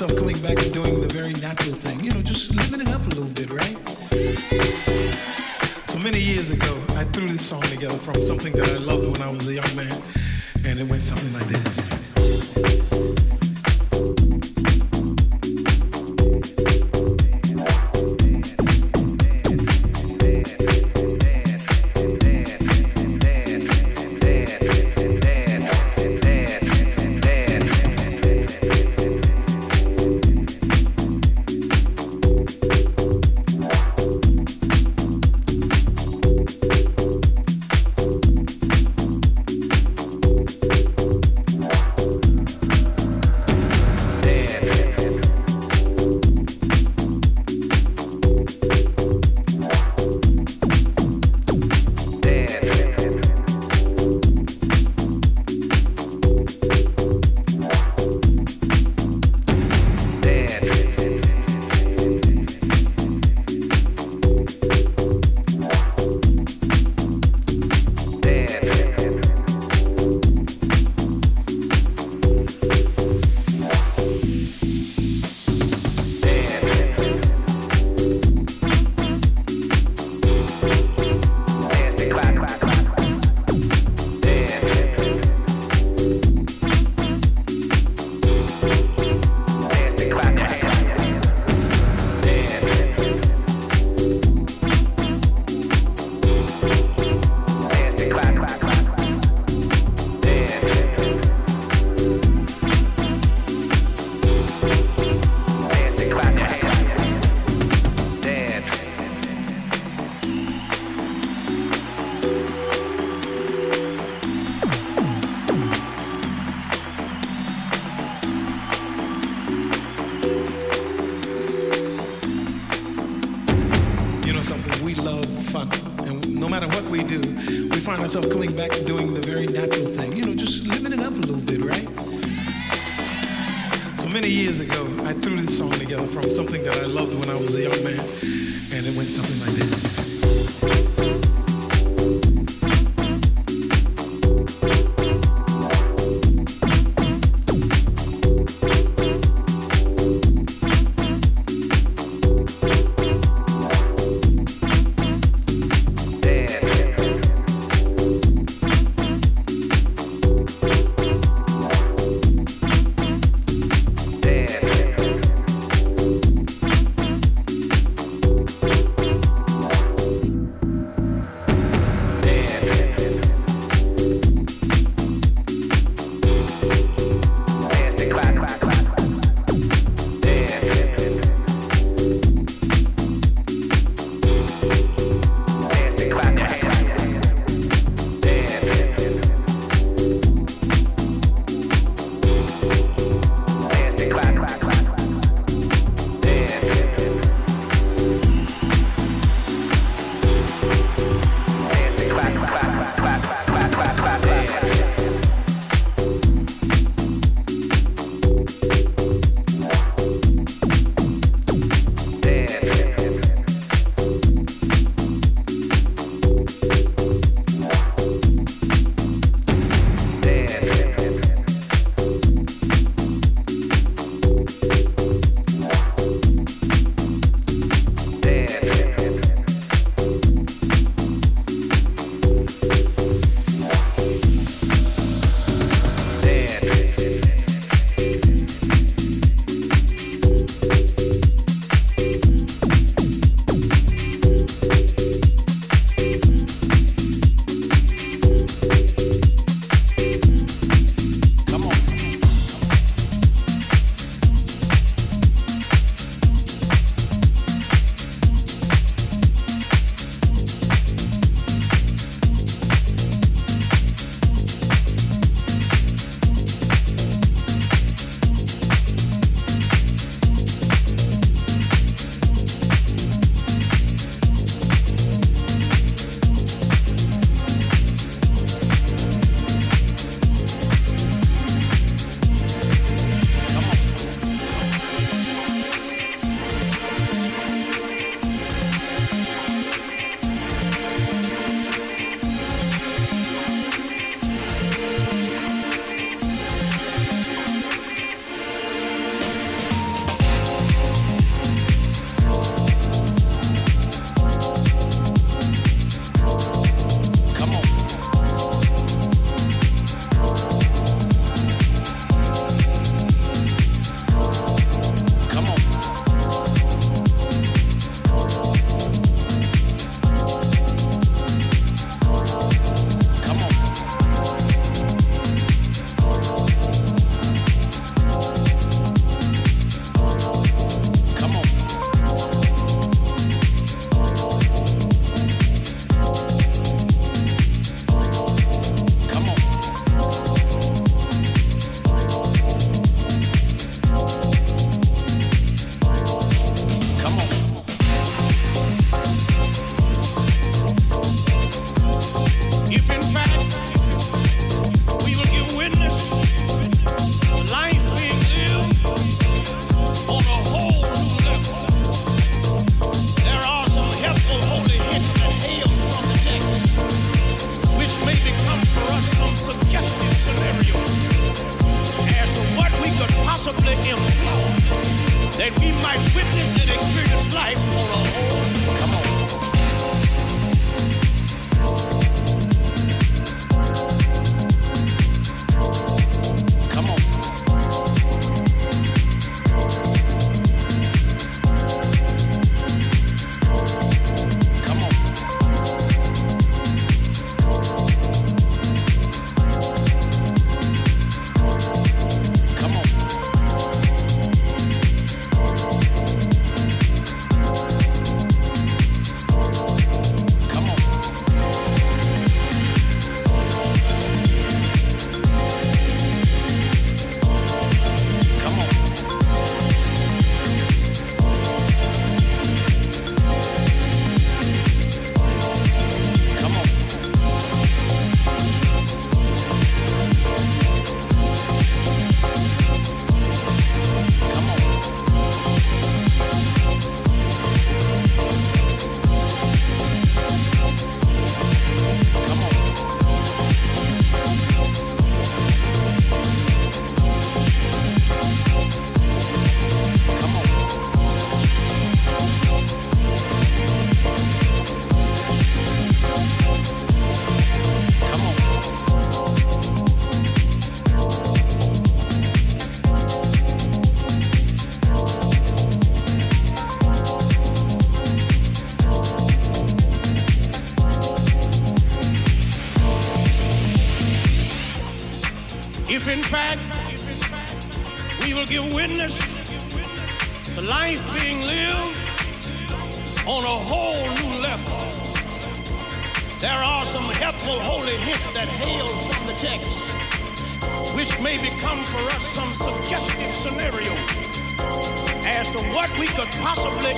myself coming back and doing the very natural thing. In fact, we will give witness to life being lived on a whole new level. There are some helpful holy hints that hail from the text, which may become for us some suggestive scenario as to what we could possibly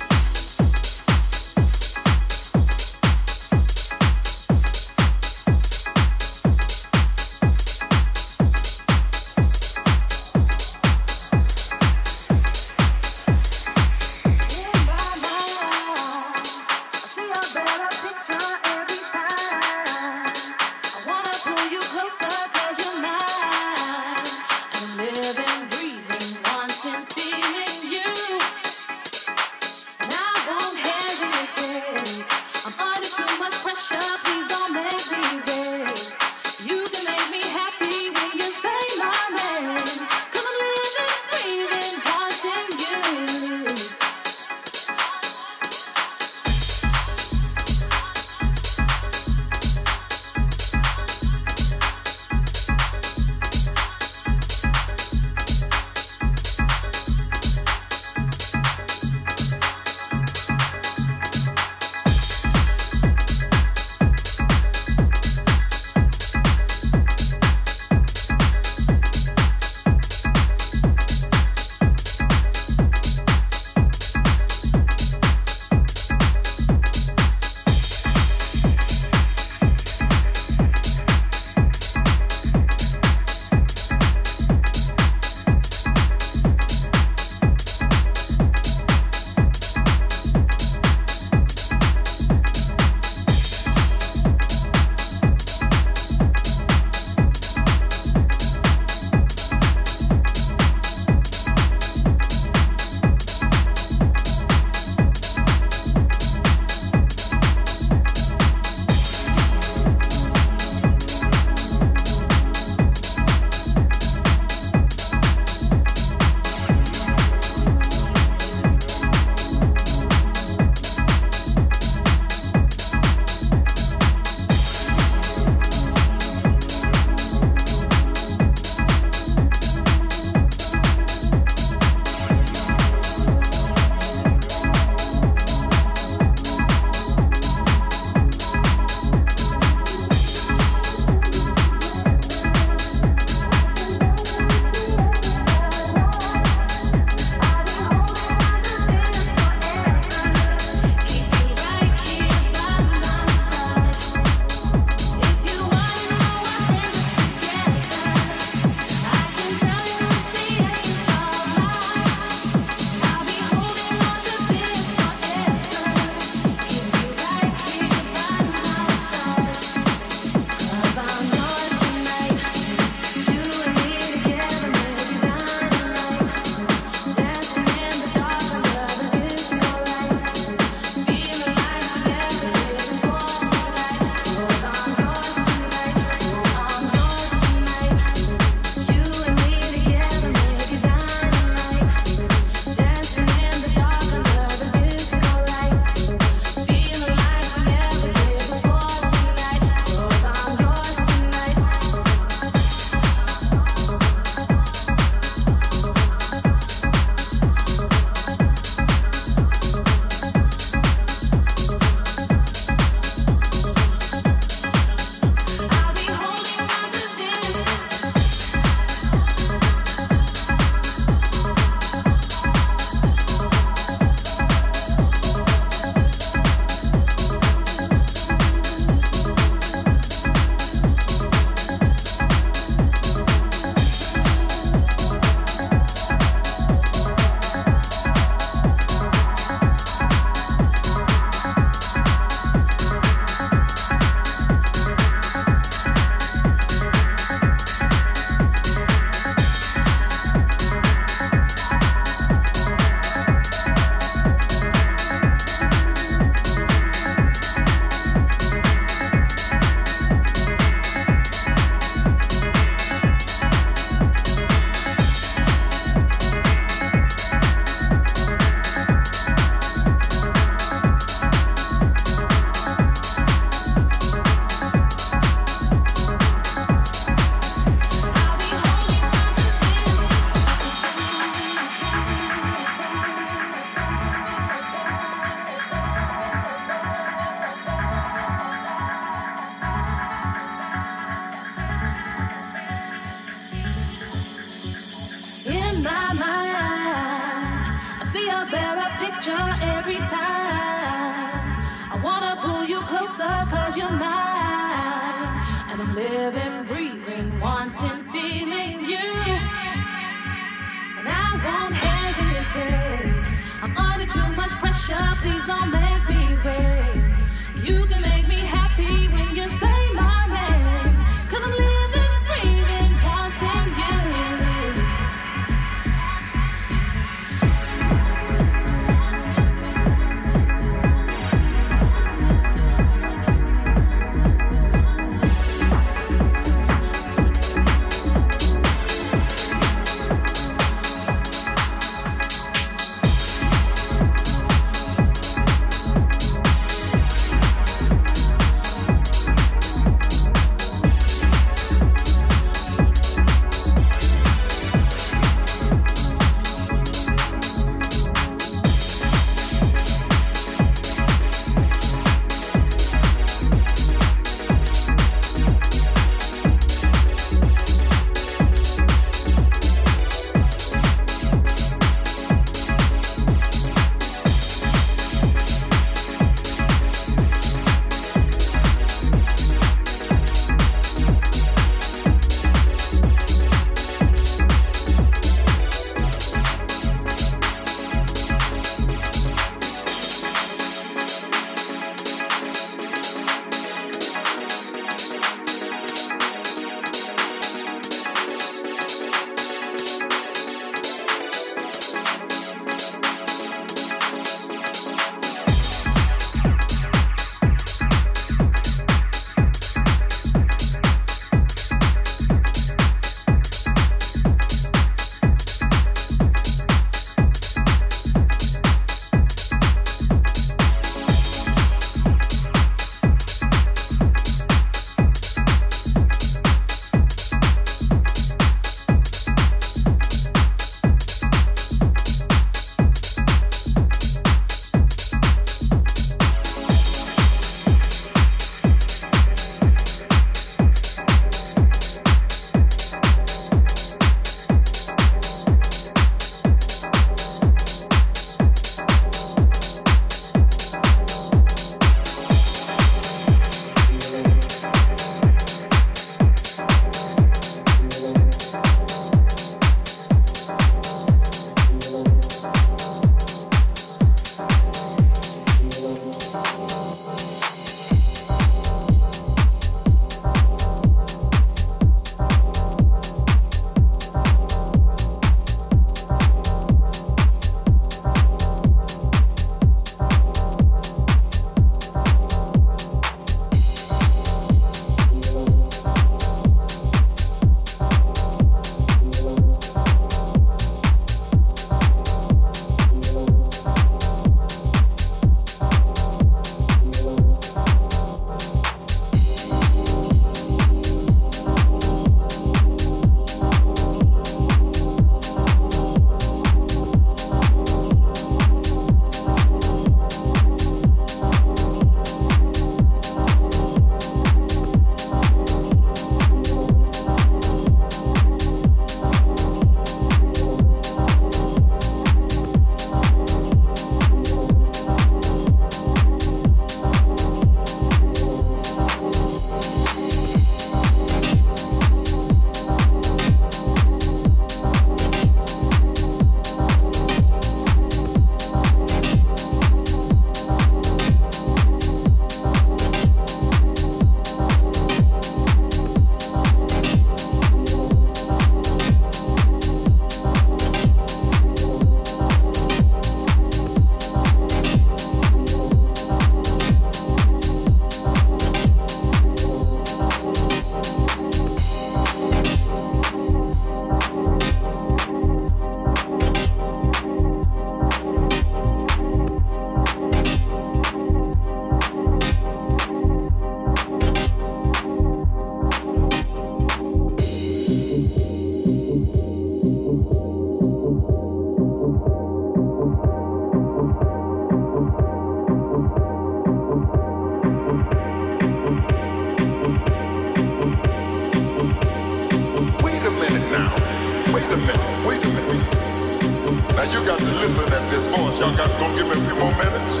a few more minutes.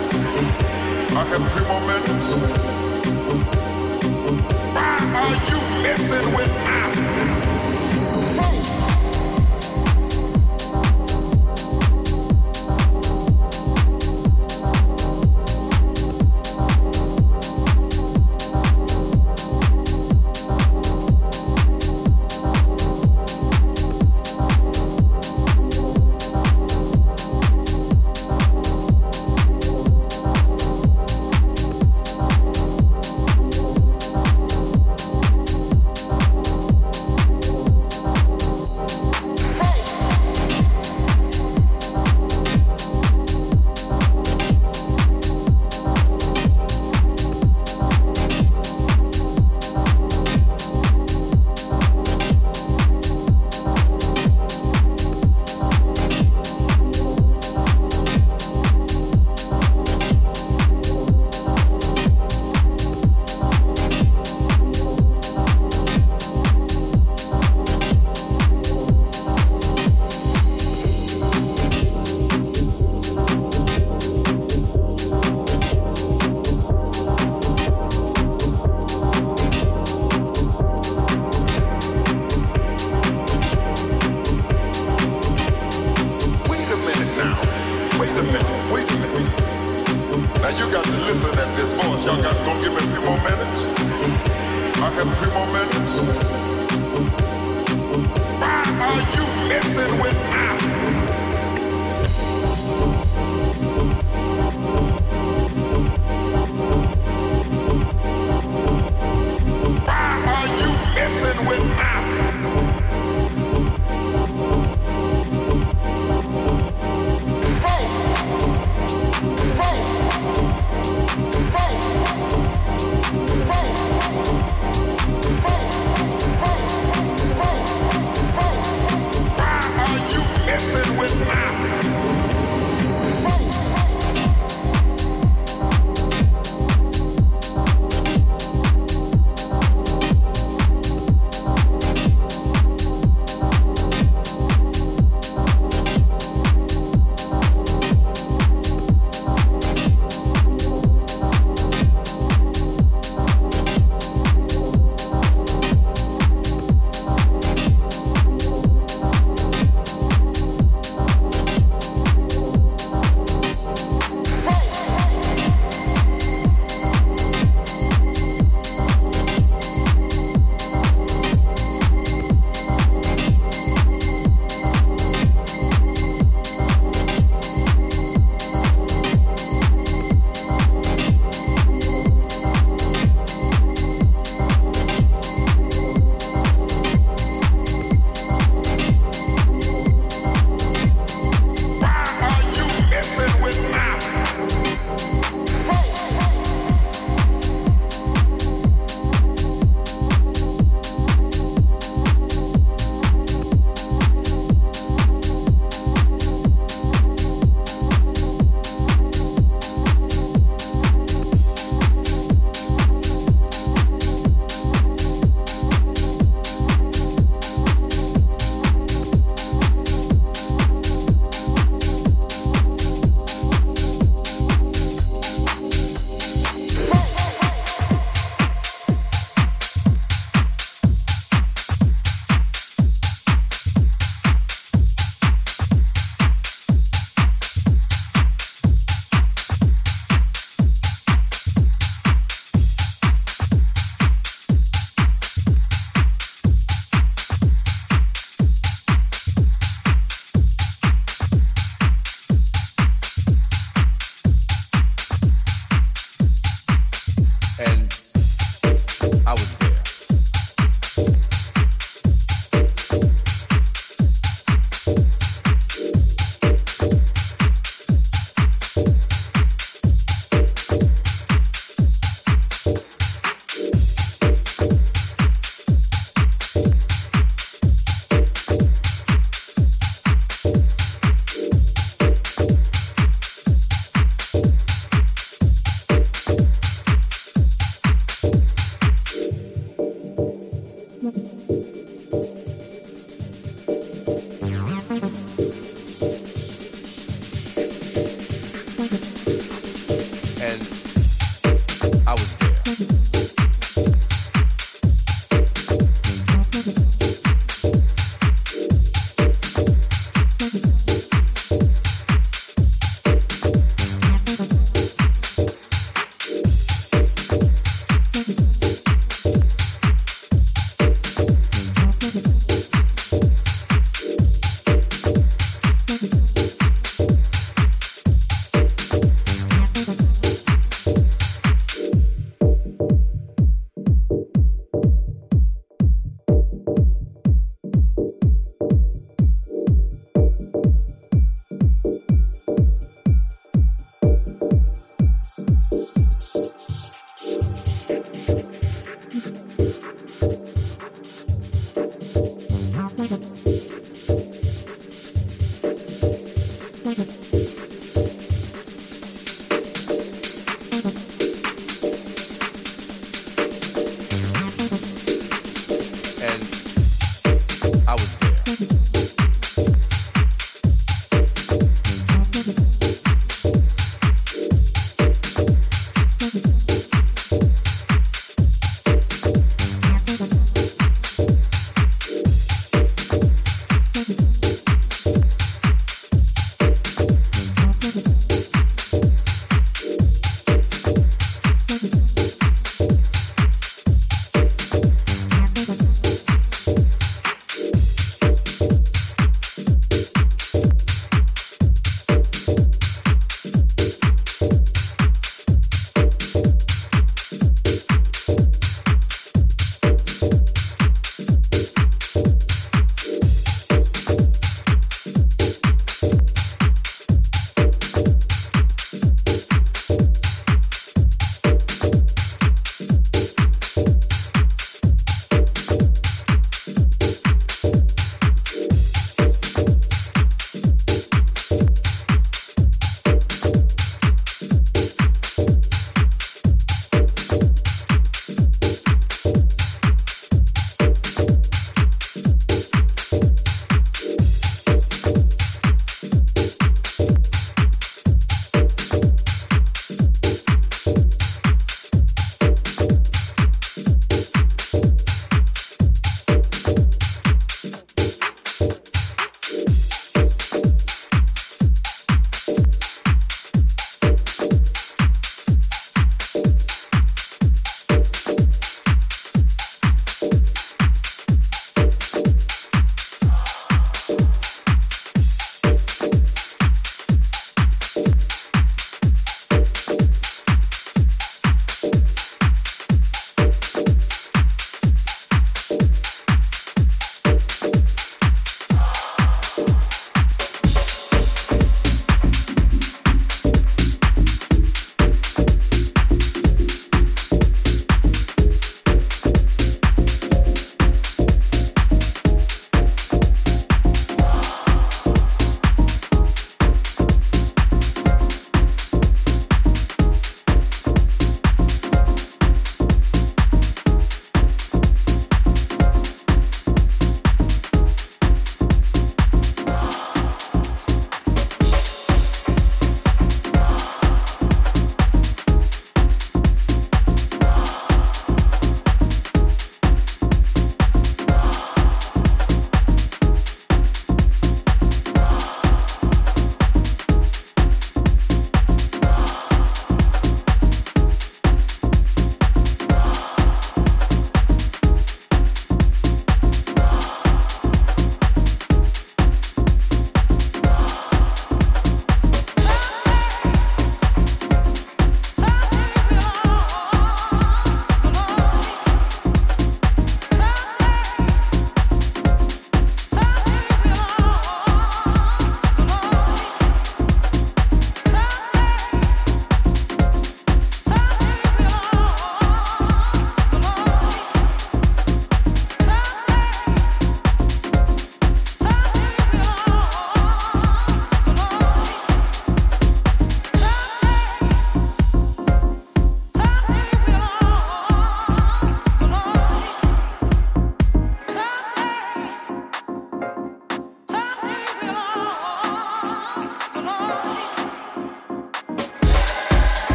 I have a few more minutes. Why are you messing with me?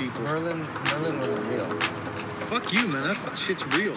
people. Merlin, Merlin wasn't real. Fuck you, man. That shit's real.